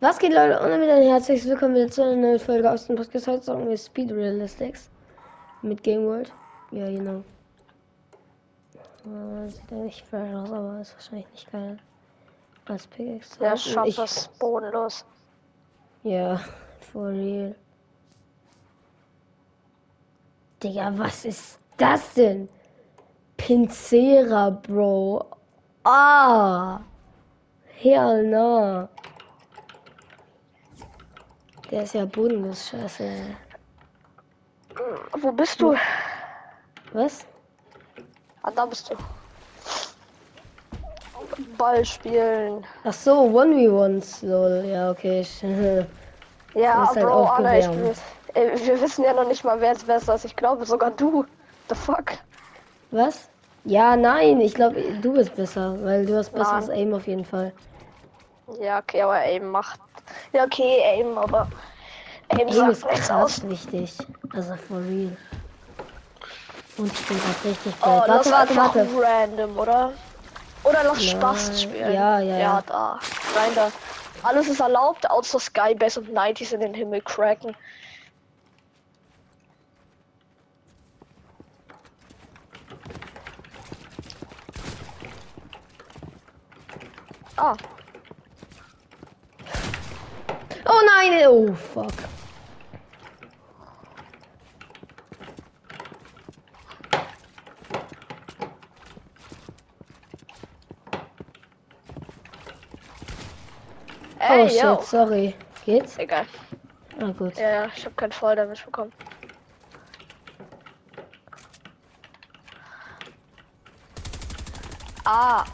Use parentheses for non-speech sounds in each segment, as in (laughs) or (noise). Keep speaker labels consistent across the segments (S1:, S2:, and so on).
S1: Was geht, Leute? Und damit ein herzliches Willkommen wieder zu einer neuen Folge aus dem Podcast. Heute sagen wir Speed Realistics mit Game World. Ja, genau. Äh, sieht eigentlich fresh aus, aber ist wahrscheinlich nicht geil. Als Pickaxe.
S2: Der Shop
S1: ich-
S2: ist bodenlos.
S1: Ja, for real. Digga, was ist das denn? Pincera, Bro. Ah! Hell no. Der ist ja bodenlos, scheiße.
S2: Wo bist du?
S1: Was?
S2: Ah, da bist du. Ball spielen.
S1: Ach so, 1v1, lol. Ja, okay. ich- (laughs)
S2: Ja,
S1: ist halt
S2: Bro, Anna, ich ey, wir wissen ja noch nicht mal, wer es besser ist. Ich glaube sogar du. The fuck?
S1: Was? Ja, nein, ich glaube, du bist besser, weil du hast besseres
S2: Nein.
S1: Aim auf jeden Fall.
S2: Ja, okay, aber Aim macht. Ja, okay, Aim, aber. Aim
S1: Aim
S2: sagt
S1: ist
S2: nichts aus.
S1: krass wichtig. Also for real. Und ich bin gerade richtig
S2: Oh,
S1: warte, warte, warte.
S2: random, oder? Oder lass
S1: Nein,
S2: Spaß spielen.
S1: ja, ja,
S2: Ja,
S1: ja.
S2: da. Rein da. Alles ist erlaubt, außer Skybase und 90s in den Himmel cracken. Ah,
S1: Oh nein, oh fuck.
S2: ey,
S1: oh shit,
S2: yo.
S1: sorry. Geht's?
S2: Egal.
S1: Ah gut.
S2: Ja, ja, ich habe keinen Fall damit bekommen. Ah,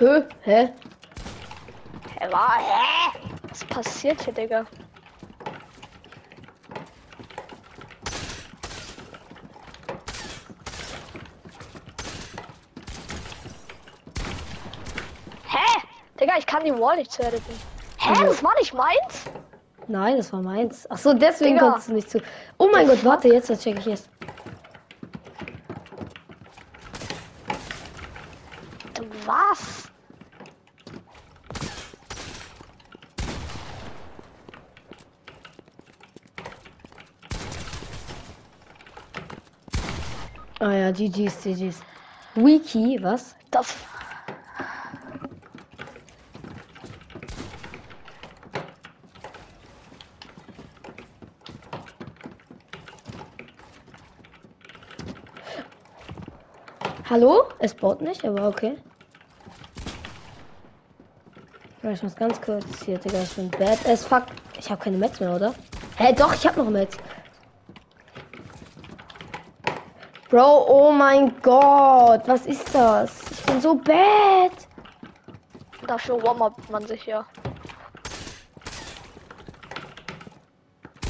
S1: Hä? Hä?
S2: er war. Hä? Was passiert hier, Digga? Hä? Digga, ich kann die Wall nicht zu editen. Hä?
S1: Also-
S2: Das war nicht meins?
S1: Nein, das war meins. Ach so, deswegen
S2: Digga.
S1: konntest du nicht zu. Oh mein Gott, warte, jetzt das check ich erst.
S2: Was?
S1: Ah ja, GG's, GG's. Wiki, was?
S2: Das.
S1: Hallo? Es baut nicht, aber okay. Ich muss ganz kurz hier, Digga, ich bin bad as fuck. Ich habe keine Mets mehr, oder? Hä, doch, ich habe noch Mets. Bro, oh mein Gott, was ist das? Ich bin so bad.
S2: Dafür warm-up man sich ja.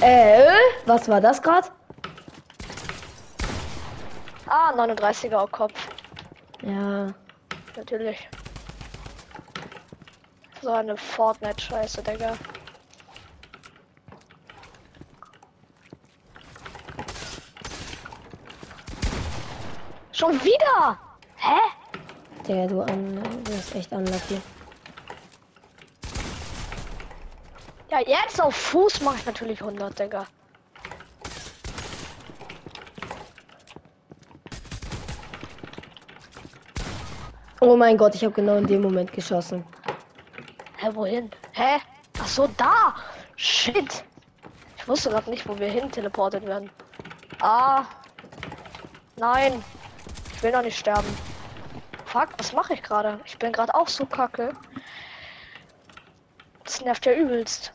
S1: Äh, was war das gerade?
S2: Ah, 39er Kopf.
S1: Ja,
S2: Natürlich. So eine Fortnite-Scheiße, Digga. Schon wieder? Hä?
S1: Digga, du, an, du bist echt unlucky.
S2: Ja, jetzt auf Fuß mache ich natürlich 100, Digga.
S1: Oh mein Gott, ich habe genau in dem Moment geschossen.
S2: Hä, wohin? Hä? Ach so, da! Shit! Ich wusste gerade nicht, wo wir hin teleportet werden. Ah. Nein. Ich will noch nicht sterben. Fuck, was mache ich gerade? Ich bin gerade auch so kacke. Das nervt ja übelst.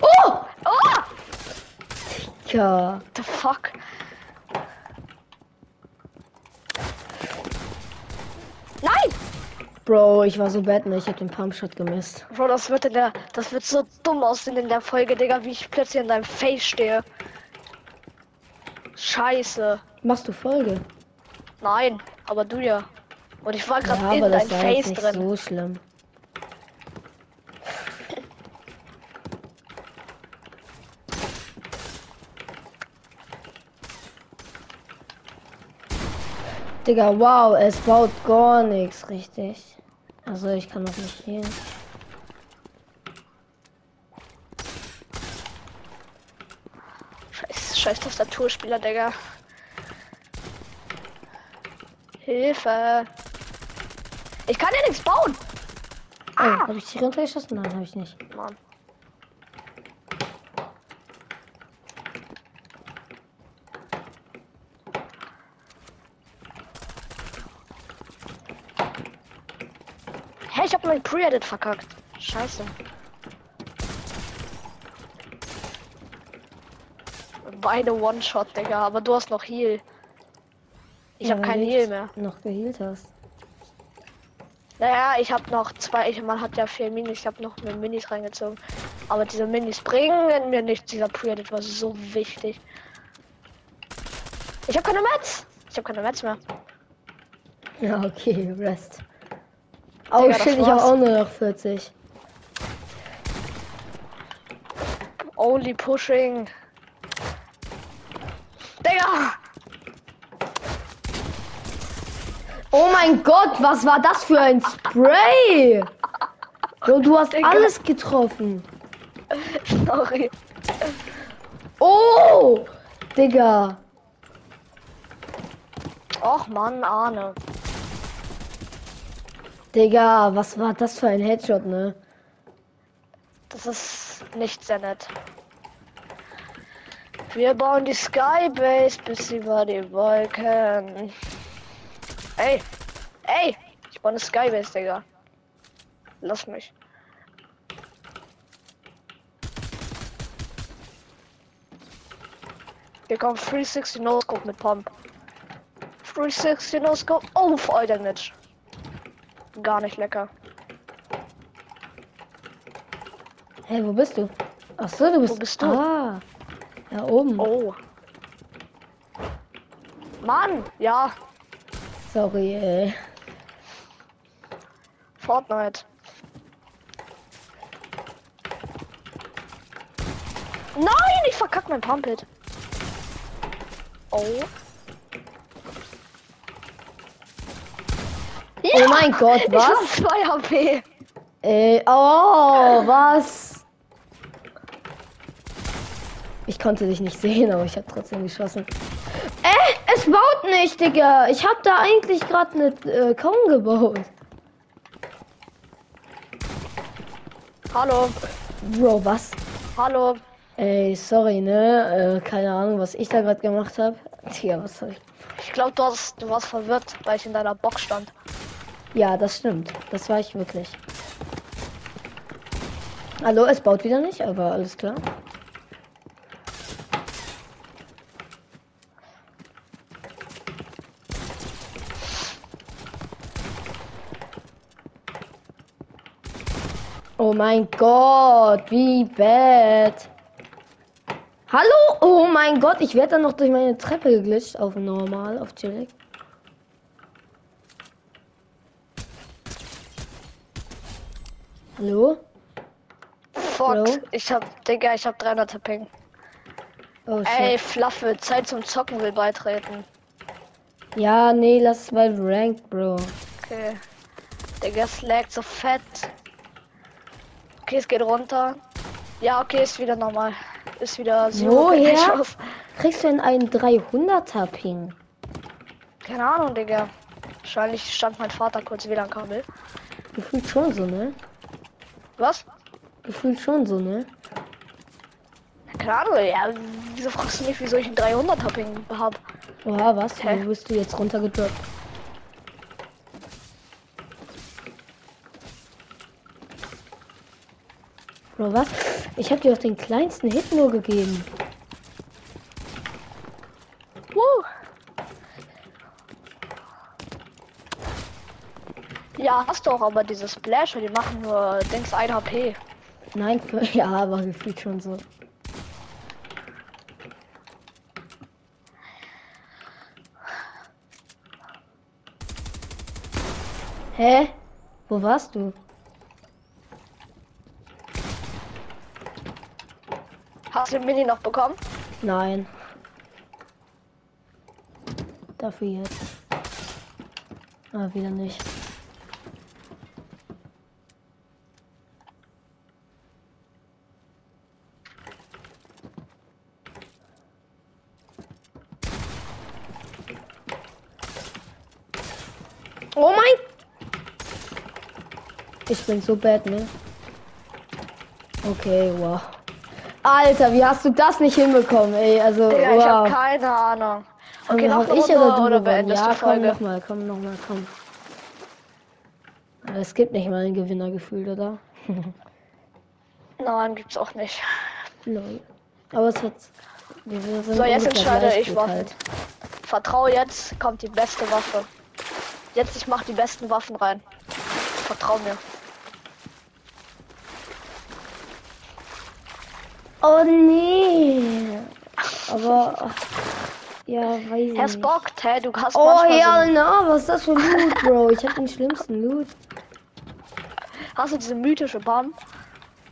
S1: Oh!
S2: Oh!
S1: Ja.
S2: The fuck? Nein!
S1: Bro, ich war so bad, ne? Ich hab den Pumpshot gemisst.
S2: Bro, das wird in der. Das wird so dumm aussehen in der Folge, Digga, wie ich plötzlich in deinem Face stehe. Scheiße.
S1: Machst du Folge?
S2: Nein, aber du ja. Und ich war
S1: Ja,
S2: gerade
S1: aber
S2: in
S1: das
S2: dein
S1: war
S2: Face
S1: nicht
S2: drin.
S1: so schlimm. Digga, wow, es baut gar nichts richtig. Also ich kann noch nicht gehen.
S2: Scheiß, scheiß Tastaturspieler, Digga. Hilfe. Ich kann ja nichts bauen.
S1: Oh, habe ich die runtergeschossen? Nein, habe ich nicht.
S2: Mann. Hey, ich hab mein Pre-Edit verkackt. Scheiße. Beide One-Shot, Digga, aber du hast noch Heal. Ich
S1: Ja,
S2: hab
S1: du
S2: Heal mehr.
S1: Noch geheilt hast.
S2: Naja, ich habe noch zwei. Ich, man hat ja vier Minis. Ich habe noch mehr Minis reingezogen. Aber diese Minis bringen mir nichts. Dieser Pre-Edit war so wichtig. Ich habe keine Mets. Ich habe keine Mets mehr.
S1: Ja, okay, Rest. Oh
S2: Digga,
S1: shit, ich habe auch nur noch 40.
S2: Only pushing. Digga!
S1: Oh mein Gott, was war das für ein Spray? Bro, du hast
S2: Digga.
S1: alles getroffen.
S2: Sorry.
S1: Oh! Digga.
S2: Och Mann, Arne.
S1: Digga, was war das für ein Headshot, ne?
S2: Das ist nicht sehr nett. Wir bauen die Skybase bis über die Wolken. Ey! Ey! Ich baue eine Skybase, Digga. Lass mich. Hier kommt 360 No Scope mit Pump. 360 No Scope. Oh, voll Damage. Gar nicht lecker.
S1: Hey, wo bist du? Ach so, du bist.
S2: bist du?
S1: Ah. Ja, oben.
S2: Oh. Mann, ja,
S1: Sorry, ey.
S2: Fortnite. Nein, ich verkack mein Pumpet. Oh.
S1: Oh mein Gott,
S2: Ich
S1: was?
S2: hab 2 HP.
S1: Ey, oh, was? Ich konnte dich nicht sehen, aber ich habe trotzdem geschossen. Äh, es baut nicht, Digga. Ich habe da eigentlich gerade eine äh, Kaum gebaut.
S2: Hallo,
S1: Bro, was?
S2: hallo.
S1: Ey, sorry, ne? Äh, keine Ahnung, was ich da gerade gemacht habe. Tja, was soll ich?
S2: Ich glaube, du, hast- du warst verwirrt, weil ich in deiner Box stand.
S1: Ja, das stimmt. Das war ich wirklich. Hallo, es baut wieder nicht, aber alles klar. Oh mein Gott, wie bad. Hallo? Oh mein Gott, ich werde dann noch durch meine Treppe geglitscht auf normal, auf chillig. Hallo?
S2: Fuck,
S1: Hallo?
S2: ich hab, Digga, ich hab 300 Ping.
S1: Oh
S2: Ey. Flaffe, Zeit zum Zocken will beitreten.
S1: Ja, nee, lass es mal ranked, Bro.
S2: Okay. Digga, es laggt so fett. Okay, es geht runter. Ja, okay, ist wieder normal. Ist wieder so.
S1: Woher? (laughs) Kriegst du denn einen 300er Ping?
S2: Keine Ahnung, Digga. Wahrscheinlich stand mein Vater kurz WLAN-Kabel.
S1: Gefühlt schon so, ne?
S2: Was?
S1: Gefühlt schon so, ne?
S2: Keine Ahnung, ja. Wieso fragst du mich, wieso ich einen 300er Ping hab?
S1: Oha, was?
S2: Hä?
S1: Wo bist du jetzt runtergedroppt? Bro, was? Ich hab dir doch den kleinsten Hit nur gegeben.
S2: Woo. Ja, hast du auch, aber diese Splasher, die machen nur, denkst 1 HP.
S1: Nein, (laughs) ja, aber gefühlt schon so. Hä? Wo warst du?
S2: Hast du den Mini noch bekommen?
S1: Nein. Dafür jetzt. Ah, wieder nicht. Oh mein! Ich bin so bad, ne? Okay, wow. Alter, wie hast du das nicht hinbekommen, ey? Also,
S2: Digga, ich hab
S1: wow.
S2: keine Ahnung.
S1: Okay,
S2: noch
S1: ich oder du
S2: oder beendest
S1: Ja,
S2: die
S1: komm
S2: Folge?
S1: nochmal, komm nochmal, komm. Aber Es gibt nicht mal ein Gewinnergefühl, oder?
S2: Nein, gibt's auch nicht.
S1: Lol. Aber es hat.
S2: So, jetzt entscheide ich Waffen.
S1: halt.
S2: Vertrau jetzt, kommt die beste Waffe. Jetzt, ich mach die besten Waffen rein. Vertrau mir.
S1: Oh nee. Aber. Ja, weiß ich. Nicht.
S2: Spockt, hä? Du hast
S1: Oh ja,
S2: so,
S1: na, was ist das für Loot, Bro? Ich hab den schlimmsten Loot.
S2: Hast du diese mythische Bomb?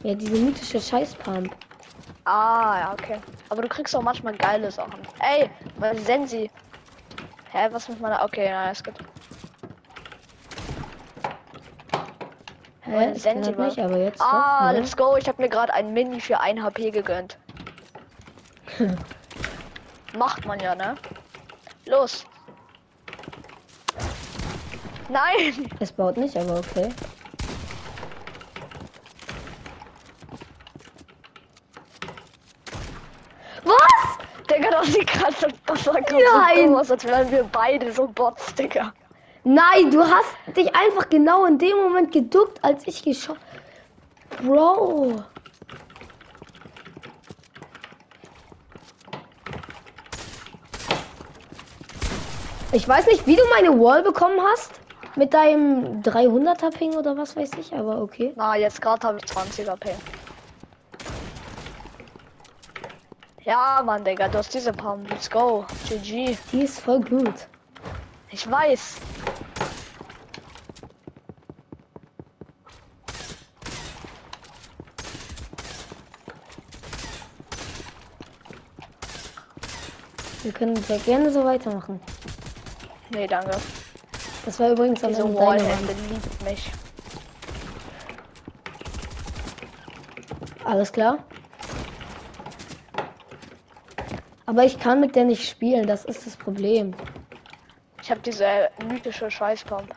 S1: Ja, diese mythische Scheißpump.
S2: Ah, ja, okay. Aber du kriegst auch manchmal geile Sachen. Ey, mein Sensi. Hä, was mit meiner. Okay, na, ist gut.
S1: Hä?
S2: Senti
S1: das nicht, aber jetzt.
S2: Ah,
S1: doch, ne?
S2: let's go. Ich habe mir gerade ein Mini für 1 HP gegönnt. (laughs) Macht man ja, ne? Los. Nein!
S1: Es baut nicht, aber okay. Was?
S2: Digga, das sieht gerade so, das grad
S1: Nein.
S2: so dumm aus, als wären wir beide so Bots, Digga.
S1: Nein, du hast dich einfach genau in dem Moment geduckt, als ich geschossen. Bro. Ich weiß nicht, wie du meine Wall bekommen hast. Mit deinem 300er Ping oder was weiß ich, aber okay.
S2: Na, jetzt gerade habe ich 20 AP. Ja, Mann, Digga, du hast diese Pump. Let's go. GG.
S1: Die ist voll gut.
S2: Ich weiß.
S1: Wir können sehr gerne so weitermachen.
S2: Nee, danke.
S1: Das war übrigens am
S2: Diese
S1: Ende
S2: Wallhände liebt mich.
S1: Alles klar? Aber ich kann mit der nicht spielen, das ist das Problem.
S2: Ich habe diese mythische Scheißpump.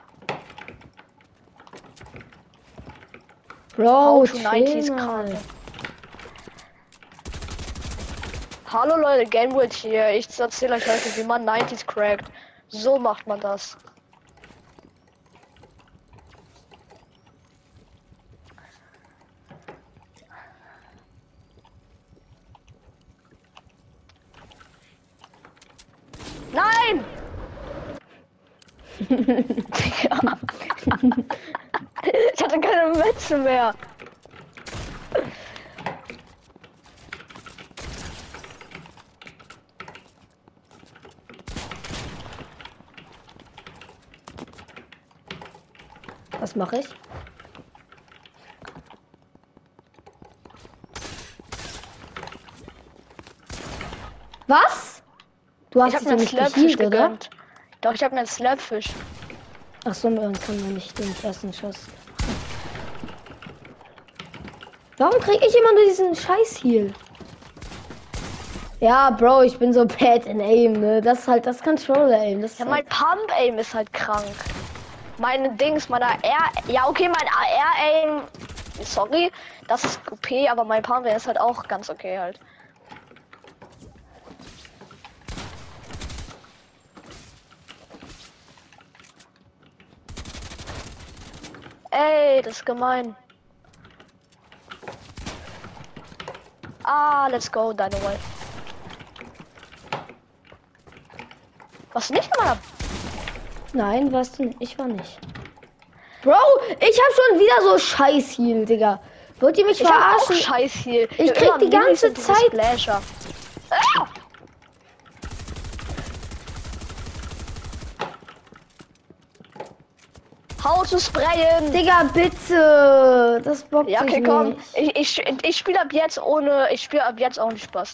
S1: Bro,
S2: How to
S1: chill
S2: 90s
S1: mal.
S2: Karte. Hallo Leute, Gamewood hier. Ich erzähle euch heute, wie man 90s crackt. So macht man das. Nein! (laughs) (laughs) Ich hatte keine Witze mehr.
S1: Mache ich? Was? Du hast
S2: Ich
S1: ja
S2: mir einen
S1: nicht
S2: Slurpfisch gegönnt. Doch, ich habe einen Slurpfisch.
S1: Ach so, man kann man nicht den ersten Schuss. Warum krieg ich immer nur diesen Scheiß Heal? Ja, Bro, ich bin so (laughs) bad in Aim, ne? Das ist halt das Controller Aim. Das
S2: Ja,
S1: halt
S2: mein Pump Aim ist halt krank. Meine Dings, meiner R. Ja, okay, mein AR Aim. Sorry, das ist OP, aber mein Aim ist halt auch ganz okay halt. Ey, das ist gemein. Ah, let's go, Dynamite. Was nicht meiner
S1: Nein, warst du nicht. Ich war nicht. Bro, ich hab schon wieder so Scheiß Heal, Digga. Wollt ihr mich
S2: Ich
S1: verarschen?
S2: Scheiß hier.
S1: Ich krieg die ganze Zeit-
S2: Splasher. Ah! How to sprayen.
S1: Digga, bitte. Das bockt
S2: Ja, okay, komm.
S1: nicht.
S2: Ich, ich, ich spiele ab jetzt ohne. Ich spiele ab jetzt auch nicht Spaß.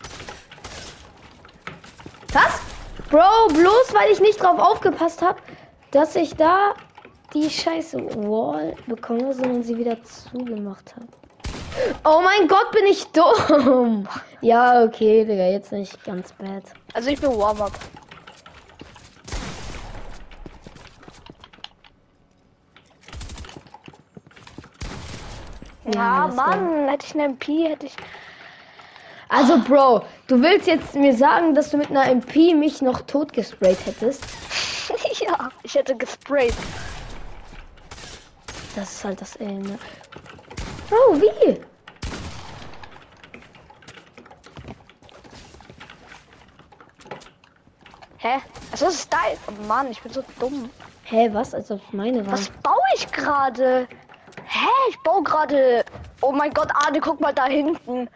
S1: Was? Bro, bloß weil ich nicht drauf aufgepasst habe, dass ich da die scheiße Wall bekomme, sondern sie wieder zugemacht habe. Oh mein Gott, bin ich dumm. Ja, okay, Digga, jetzt nicht ganz bad.
S2: Also ich bin Warm-up. Ja,
S1: Ja,
S2: Mann, hätte ich eine MP, hätte ich.
S1: Also, Bro, du willst jetzt mir sagen, dass du mit einer MP mich noch tot gesprayt hättest?
S2: Ich hätte gesprayt.
S1: Das ist halt das ne? Bro, wie?
S2: Hä? Also das ist dein. Oh Mann, ich bin so dumm.
S1: Hä, was? Als ob es meine war.
S2: Was baue ich gerade? Hä? Ich baue gerade. Oh mein Gott, Ade, guck mal da hinten.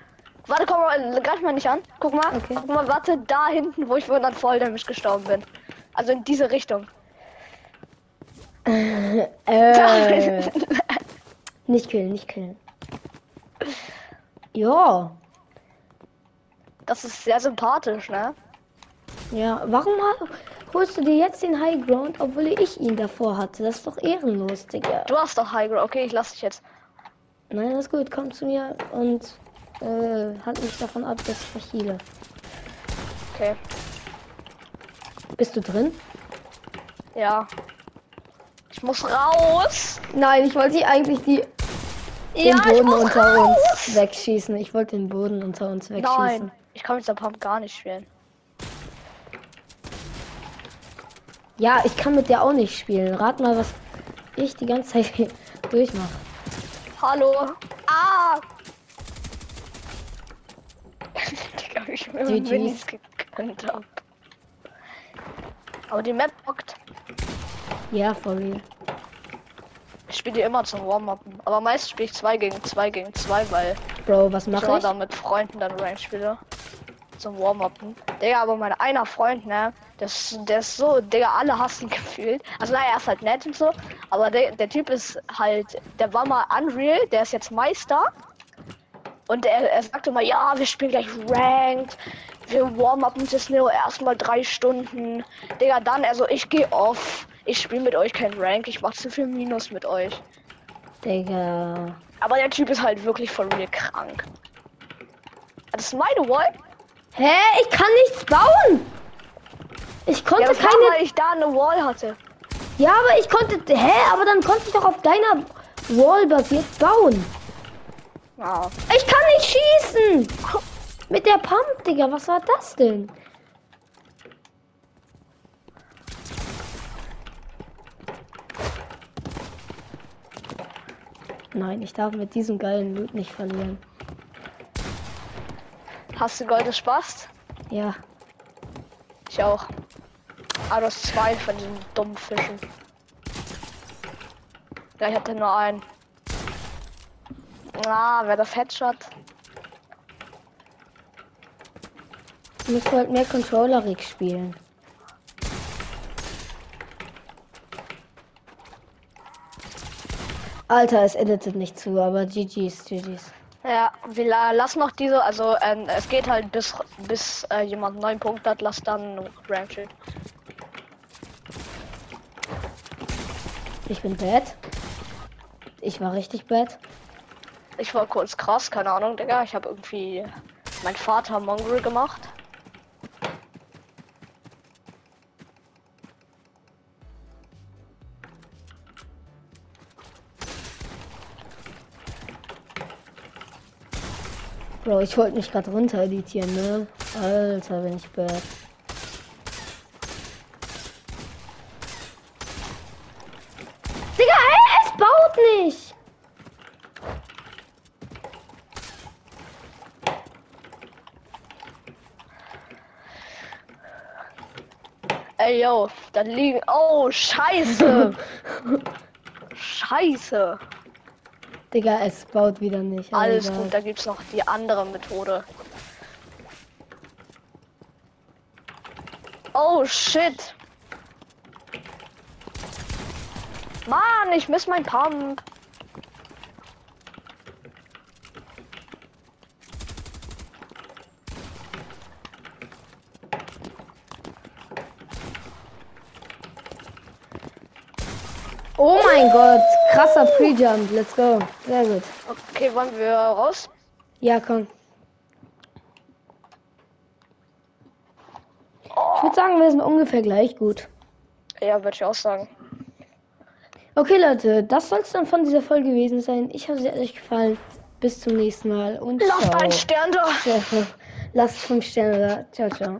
S2: Warte, guck mal, greif mal nicht an. Guck mal,
S1: Okay.
S2: guck mal, warte, da hinten, wo ich vorhin an Volldamage gestorben bin. Also in diese Richtung.
S1: Äh, (laughs) nicht killen, nicht killen. Ja,
S2: Das ist sehr sympathisch, ne?
S1: ja. Warum holst du dir jetzt den High Ground, obwohl ich ihn davor hatte? Das ist doch ehrenlos, Digga.
S2: Du hast doch High Ground. Okay, ich lass dich jetzt.
S1: Nein, das ist gut. Komm zu mir und äh, halt mich davon ab, dass ich verhiele.
S2: Okay.
S1: Bist du drin?
S2: Ja. Ich muss raus.
S1: Nein, ich wollte eigentlich die, den
S2: ja, ich
S1: Boden unter
S2: raus.
S1: uns wegschießen. Ich wollte den Boden unter uns wegschießen.
S2: Nein, ich kann mit der Pump gar nicht spielen.
S1: Ja, ich kann mit der auch nicht spielen. Rat mal, was ich die ganze Zeit hier durchmache.
S2: Hallo. Ah! (laughs) Digga, ich mir
S1: GG's.
S2: Hab. Aber die Map bockt.
S1: Ja, for real.
S2: Ich spiele die immer zum Warm-Upen. Aber meist spiele ich 2 gegen 2 gegen 2, weil
S1: Bro, was
S2: ich
S1: mache ich?
S2: da mit Freunden dann Range spiele. Zum Warm-Upen. Digga, aber mein einer Freund, ne? Der ist, der ist so, Digga, alle hassen (laughs) gefühlt. Also naja, er ist halt nett und so. Aber der, der Typ ist halt, der war mal Unreal, der ist jetzt Meister. Und er, er sagte mal, ja, wir spielen gleich Ranked. Wir warm-upen das nur erstmal drei Stunden. Digga, dann, also ich gehe off. Ich spiele mit euch kein Rank. Ich mach zu viel Minus mit euch.
S1: Digga.
S2: Aber der Typ ist halt wirklich von mir krank. Das ist meine Wall.
S1: Hä? Ich kann nichts bauen! Ich konnte
S2: Ja, das war,
S1: keine.
S2: weil ich da eine Wall hatte.
S1: Ja, aber ich konnte. Hä? Aber dann konnte ich doch auf deiner Wall basiert bauen.
S2: Ja.
S1: Ich kann nicht schießen! Mit der Pump, Digga. Was war das denn? Nein, ich darf mit diesem geilen Loot nicht verlieren.
S2: Hast du Goldes Spaß?
S1: Ja.
S2: Ich auch. Ah, du hast zwei von diesen dummen Fischen. Ja, ich hatte nur einen. Ah, wer das Headshot?
S1: Ich muss halt mehr Controller-Rig spielen. Alter, es editet nicht zu, aber GG's, GG's.
S2: Ja, wir la- lassen noch diese, also ähm, es geht halt bis bis äh, jemand neun Punkte hat, lass dann Rank Shield.
S1: Ich bin bad. Ich war richtig bad.
S2: Ich war kurz krass, keine Ahnung, Digga. Ich habe irgendwie mein Vater Mongrel gemacht.
S1: Bro, ich wollte mich gerade runter editieren, ne? Alter, bin ich bad. Digga, ey, es baut nicht!
S2: Ey, yo, da liegen. Oh, scheiße! (laughs) scheiße!
S1: Digga, es baut wieder nicht.
S2: Alles
S1: egal.
S2: gut, da gibt's noch die andere Methode. Oh shit. Mann, ich miss mein Pump.
S1: Oh mein Gott, krasser Pre-Jump. Let's go. Sehr gut.
S2: Okay, wollen wir raus?
S1: Ja, komm. Ich würde sagen, wir sind ungefähr gleich gut.
S2: Ja, würde ich auch sagen.
S1: Okay, Leute, das soll es dann von dieser Folge gewesen sein. Ich hoffe, sie hat euch gefallen. Bis zum nächsten Mal und
S2: Lasst
S1: ciao.
S2: einen Stern da.
S1: Lasst fünf Sterne da. Ciao, ciao.